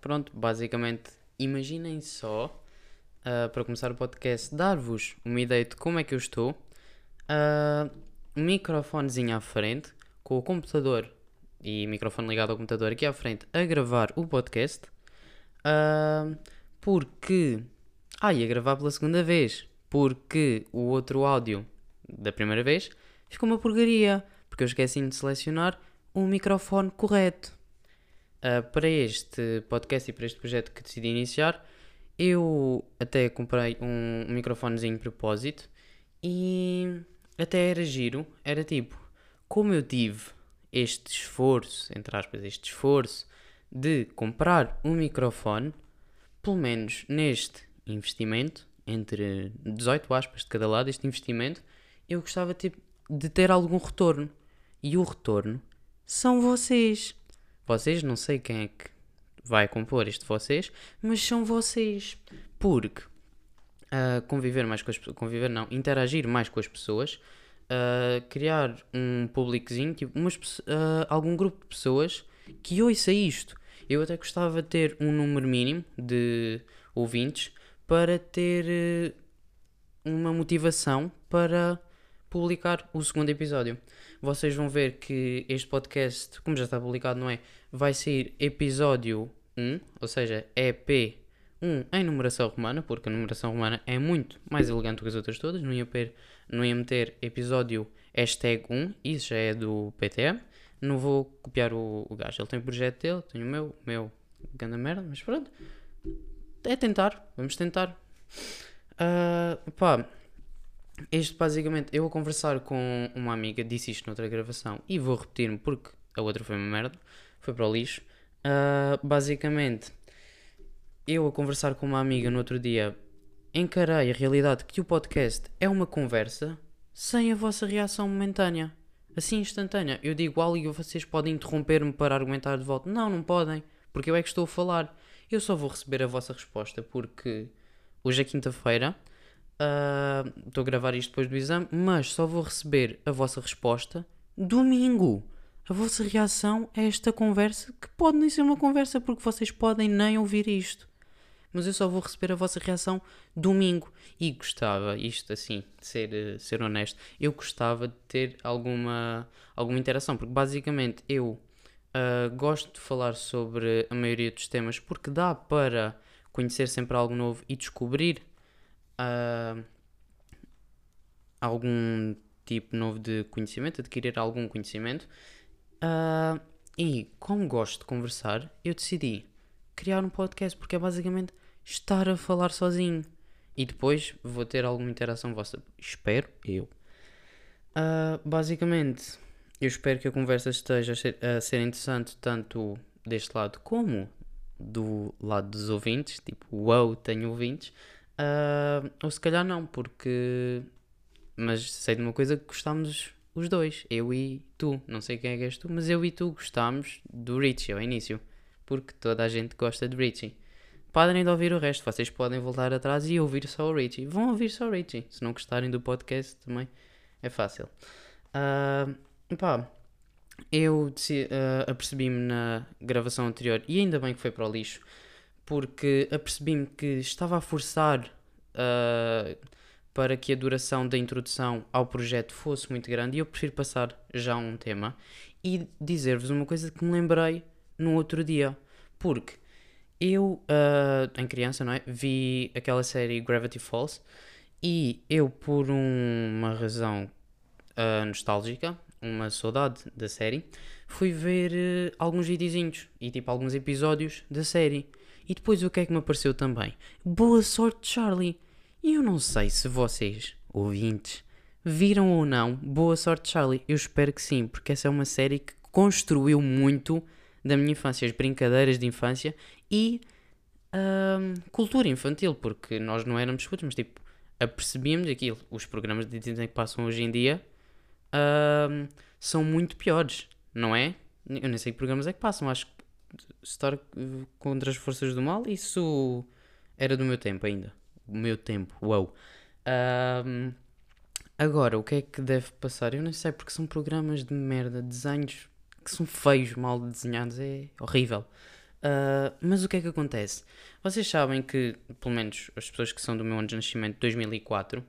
pronto, basicamente, imaginem só, uh, para começar o podcast, dar-vos uma ideia de como é que eu estou. Uh, microfonezinho à frente, com o computador e microfone ligado ao computador aqui à frente a gravar o podcast. Uh, porque. Ah, ia gravar pela segunda vez. Porque o outro áudio da primeira vez ficou uma porcaria. Porque eu esqueci de selecionar o microfone correto. Uh, para este podcast e para este projeto que decidi iniciar, eu até comprei um, microfonezinho de propósito e até era giro. Era tipo, como eu tive este esforço, entre aspas, este esforço de comprar um microfone, pelo menos neste investimento, entre 18 aspas de cada lado, este investimento, eu gostava tipo, de ter algum retorno. E o retorno são vocês. Vocês, não sei quem é que vai compor este vocês, mas são vocês. Porque uh, conviver mais com as pessoas, conviver não, interagir mais com as pessoas, uh, criar um públicozinho, tipo, umas, uh, algum grupo de pessoas que ouça isto. Eu até gostava de ter um número mínimo de ouvintes para ter uma motivação para publicar o segundo episódio. Vocês vão ver que este podcast, como já está publicado, não é? Vai sair episódio 1, ou seja, EP 1 em numeração romana, porque a numeração romana é muito mais elegante que as outras todas. Não ia, per, não ia meter episódio hashtag 1, isso já é do PTM. Não vou copiar o, o gajo. Ele tem o projeto dele, tenho o meu, o meu, ganda merda, mas pronto. É tentar, vamos tentar. Uh, pá, este basicamente, eu vou conversar com uma amiga, disse isto noutra gravação e vou repetir-me porque a outra foi uma merda, foi para o lixo. Uh, basicamente, eu a conversar com uma amiga no outro dia, encarei a realidade que o podcast é uma conversa sem a vossa reação momentânea, assim instantânea. Eu digo algo e vocês podem interromper-me para argumentar de volta. Não, não podem, porque eu é que estou a falar. Eu só vou receber a vossa resposta porque hoje é quinta-feira Uh, estou a gravar isto depois do exame, mas só vou receber a vossa resposta domingo. A vossa reação a esta conversa, que pode nem ser uma conversa, porque vocês podem nem ouvir isto. Mas eu só vou receber a vossa reação domingo. E gostava, isto assim, de ser, ser honesto, eu gostava de ter alguma, alguma interação, porque basicamente eu uh, gosto de falar sobre a maioria dos temas, porque dá para conhecer sempre algo novo e descobrir uh, algum tipo novo de conhecimento, adquirir algum conhecimento. Uh, e como gosto de conversar, eu decidi criar um podcast porque é basicamente estar a falar sozinho. E depois vou ter alguma interação vossa. Espero eu. Uh, basicamente, eu espero que a conversa esteja a ser, a ser interessante tanto deste lado como do lado dos ouvintes. Tipo, uau, tenho ouvintes. Uh, ou se calhar não, porque. Mas sei de uma coisa que gostámos os dois, eu e tu. Não sei quem é que és tu, mas eu e tu gostámos do Richie ao início. Porque toda a gente gosta de Richie. Podem de ouvir o resto, vocês podem voltar atrás e ouvir só o Richie. Vão ouvir só o Richie. Se não gostarem do podcast também é fácil. Uh, pá, eu uh, apercebi-me na gravação anterior e ainda bem que foi para o lixo porque apercebi-me que estava a forçar uh, para que a duração da introdução ao projeto fosse muito grande e eu prefiro passar já um tema e dizer-vos uma coisa que me lembrei no outro dia. Porque eu, uh, em criança, não é? Vi aquela série Gravity Falls e eu, por uma razão uh, nostálgica, uma saudade da série, fui ver uh, alguns videozinhos e tipo alguns episódios da série. E depois o que é que me apareceu também? Boa sorte, Charlie! E eu não sei se vocês, ouvintes, viram ou não Boa Sorte, Charlie. Eu espero que sim, porque essa é uma série que construiu muito da minha infância, as brincadeiras de infância e hum, cultura infantil, porque nós não éramos putos, mas tipo, apercebíamos aquilo. Os programas de Disney que passam hoje em dia hum, são muito piores, não é? Eu nem sei que programas é que passam, acho que estar contra as forças do mal, isso era do meu tempo ainda. O meu tempo, uau. Um, agora, o que é que deve passar? Eu não sei, porque são programas de merda, desenhos que são feios, mal desenhados, é horrível. Uh, mas o que é que acontece? Vocês sabem que, pelo menos as pessoas que são do meu ano de nascimento, 2004,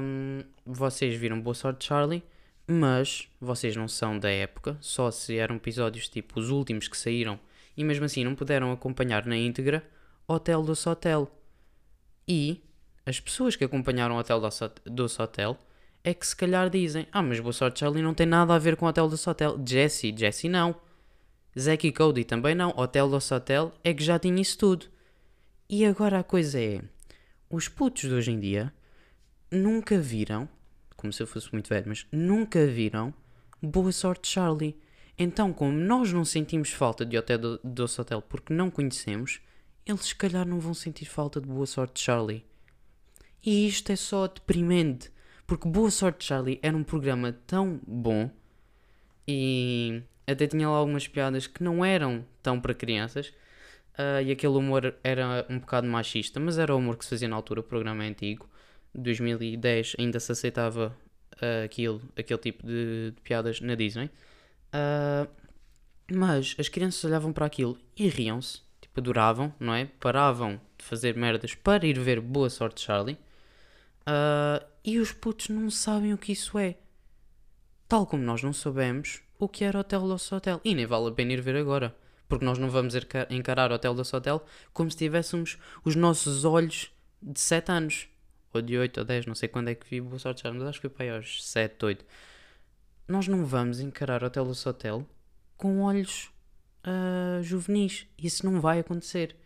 um, vocês viram Boa Sorte Charlie, mas vocês não são da época, só se eram episódios tipo os últimos que saíram e mesmo assim não puderam acompanhar na íntegra Hotel do Hotel. E as pessoas que acompanharam o Hotel do Hotel é que se calhar dizem: Ah, mas Boa Sorte Charlie não tem nada a ver com Hotel do Hotel. Jesse, Jesse não. Zack e Cody também não. Hotel do Hotel é que já tinha isso tudo. E agora a coisa é: os putos de hoje em dia nunca viram, como se eu fosse muito velho, mas nunca viram Boa Sorte Charlie. Então, como nós não sentimos falta de Hotel do, do Hotel porque não conhecemos, eles se calhar não vão sentir falta de Boa Sorte Charlie. E isto é só deprimente, porque Boa Sorte Charlie era um programa tão bom e até tinha lá algumas piadas que não eram tão para crianças. Uh, e aquele humor era um bocado machista, mas era o humor que se fazia na altura, o programa é antigo. 2010 ainda se aceitava uh, aquilo, aquele tipo de, de piadas na Disney. Uh, mas as crianças olhavam para aquilo e riam-se, tipo, adoravam, não é? Paravam de fazer merdas para ir ver Boa Sorte Charlie. Uh, e os putos não sabem o que isso é. Tal como nós não soubemos o que era Hotel Los Hotel. E nem vale a pena ir ver agora. Porque nós não vamos encarar Hotel Los Hotel como se tivéssemos os nossos olhos de 7 anos ou de 8 ou 10, não sei quando é que vi Boa Sorte Charlie, mas acho que foi para aí aos 7, 8. Nós não vamos encarar Hotel do Hotel com olhos uh, juvenis. Isso não vai acontecer.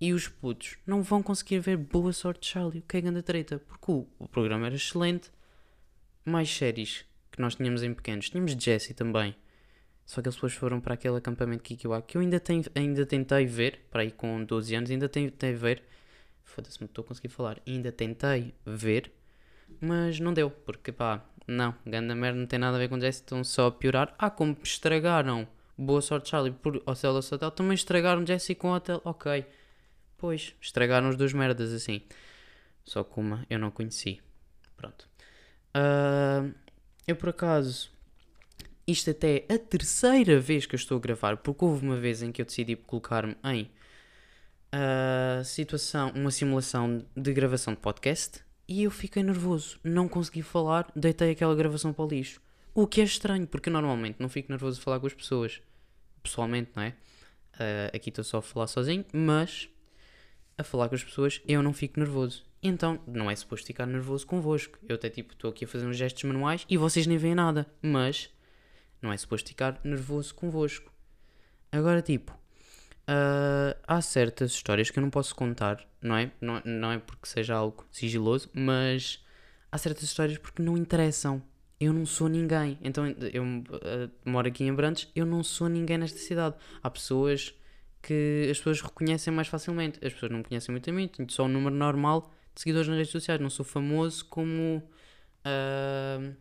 E os putos não vão conseguir ver Boa Sorte Charlie, o que é grande treta, porque o, o programa era excelente. Mais séries que nós tínhamos em pequenos. Tínhamos Jesse também. Só que eles depois foram para aquele acampamento Kikiwa que eu ainda, ainda tentei ver, para aí com 12 anos, ainda tentei ver Foda-se, não estou a conseguir falar. Ainda tentei ver, mas não deu, porque pá, não, ganda merda não tem nada a ver com Jesse, estão só a piorar. Ah, como estragaram Boa Sorte Charlie por Hotel do Hotel, também estragaram Jesse com Hotel, ok. Pois, estragaram os dois merdas assim. Só que uma eu não conheci. Pronto. Uh, eu por acaso, isto até é a terceira vez que eu estou a gravar, porque houve uma vez em que eu decidi colocar-me em a situação, uma simulação de gravação de podcast e eu fiquei nervoso, não consegui falar, deitei aquela gravação para o lixo. O que é estranho, porque normalmente não fico nervoso de falar com as pessoas, pessoalmente, não é? Uh, aqui estou só a falar sozinho, mas a falar com as pessoas eu não fico nervoso. Então, não é suposto ficar nervoso convosco. Eu até tipo, estou aqui a fazer uns gestos manuais e vocês nem veem nada, mas não é suposto ficar nervoso convosco. Agora, tipo, Uh, há certas histórias que eu não posso contar, não é? Não, não é porque seja algo sigiloso, mas há certas histórias porque não interessam. Eu não sou ninguém. Então eu uh, moro aqui em Abrantes, eu não sou ninguém nesta cidade. Há pessoas que as pessoas reconhecem mais facilmente. As pessoas não me conhecem muito a mim, tenho só um número normal de seguidores nas redes sociais. Não sou famoso como uh,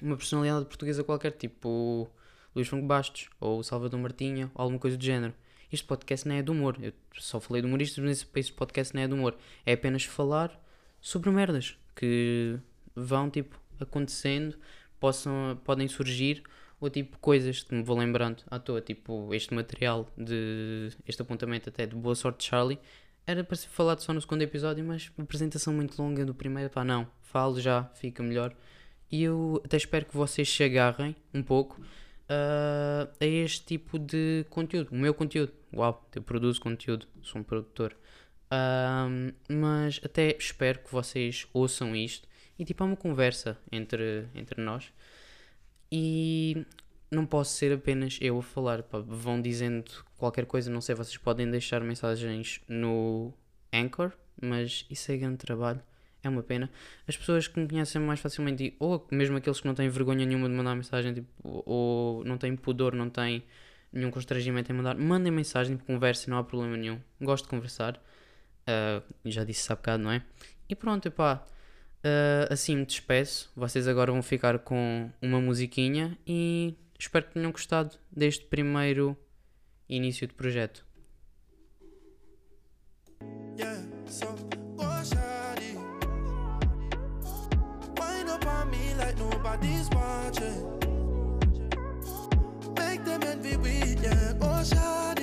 uma personalidade portuguesa qualquer, tipo Luís Franco Bastos ou Salvador Martinha ou alguma coisa do género. Este podcast não é de humor. Eu só falei de humoristas, mas este podcast não é de humor. É apenas falar sobre merdas que vão, tipo, acontecendo, possam, podem surgir, ou tipo, coisas que me vou lembrando à toa. Tipo, este material, de este apontamento até de Boa Sorte Charlie, era para ser falado só no segundo episódio, mas uma apresentação muito longa do primeiro, pá, não, falo já, fica melhor. E eu até espero que vocês se agarrem um pouco uh, a este tipo de conteúdo. O meu conteúdo, uau, eu produzo conteúdo, sou um produtor. Uh, mas até espero que vocês ouçam isto e tipo é uma conversa entre, entre nós e não posso ser apenas eu a falar, pá, vão dizendo qualquer coisa, não sei, vocês podem deixar mensagens no Anchor, mas isso é grande trabalho é uma pena. As pessoas que me conhecem mais facilmente, ou mesmo aqueles que não têm vergonha nenhuma de mandar mensagem, tipo, ou não têm pudor, não têm nenhum constrangimento em mandar, mandem mensagem, tipo, conversem, não há problema nenhum. Gosto de conversar. Uh, já disse isso há bocado, não é? E pronto, epá. Uh, assim me despeço. Vocês agora vão ficar com uma musiquinha e espero que tenham gostado deste primeiro início de projeto. Yeah, so nobody's watching. Make them envy we, yeah. Oh, shine.